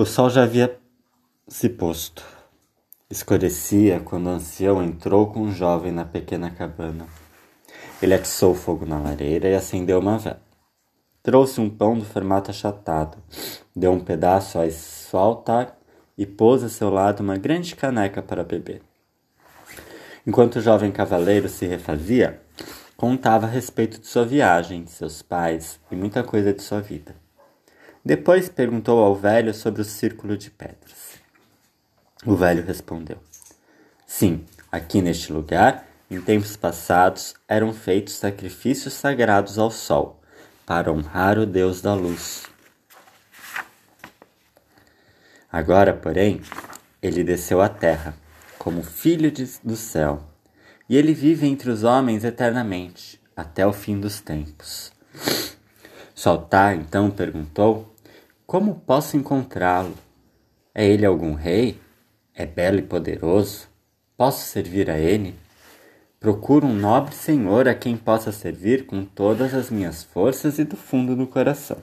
O sol já havia se posto. Escurecia quando o ancião entrou com um jovem na pequena cabana. Ele atiçou fogo na lareira e acendeu uma vela. Trouxe um pão do formato achatado, deu um pedaço a altar e pôs a seu lado uma grande caneca para beber. Enquanto o jovem cavaleiro se refazia, contava a respeito de sua viagem, de seus pais e muita coisa de sua vida. Depois perguntou ao velho sobre o círculo de pedras. O velho respondeu: Sim, aqui neste lugar, em tempos passados, eram feitos sacrifícios sagrados ao sol, para honrar o Deus da luz. Agora, porém, ele desceu à terra, como filho de, do céu, e ele vive entre os homens eternamente, até o fim dos tempos. Soltar então perguntou: Como posso encontrá-lo? É ele algum rei? É belo e poderoso? Posso servir a ele? Procuro um nobre senhor a quem possa servir com todas as minhas forças e do fundo do coração.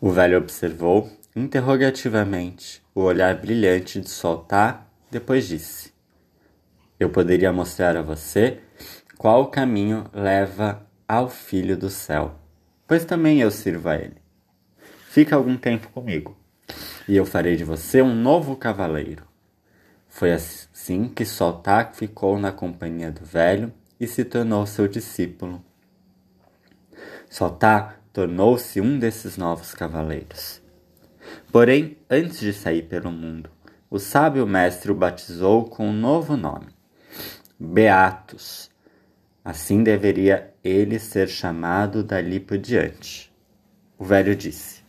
O velho observou interrogativamente o olhar brilhante de Soltar, depois disse: Eu poderia mostrar a você qual caminho leva ao Filho do Céu, pois também eu sirvo a ele. Fica algum tempo comigo, e eu farei de você um novo cavaleiro. Foi assim que Soltak ficou na companhia do velho e se tornou seu discípulo. Soltak tornou-se um desses novos cavaleiros. Porém, antes de sair pelo mundo, o sábio mestre o batizou com um novo nome, Beatus, Assim deveria ele ser chamado dali por diante. O velho disse: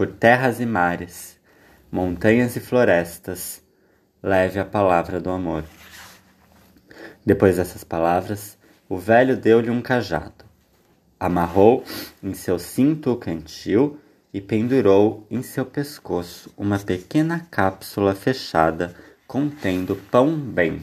Por terras e mares, montanhas e florestas, leve a palavra do amor. Depois dessas palavras, o velho deu-lhe um cajado, amarrou em seu cinto o cantil e pendurou em seu pescoço uma pequena cápsula fechada contendo pão bem.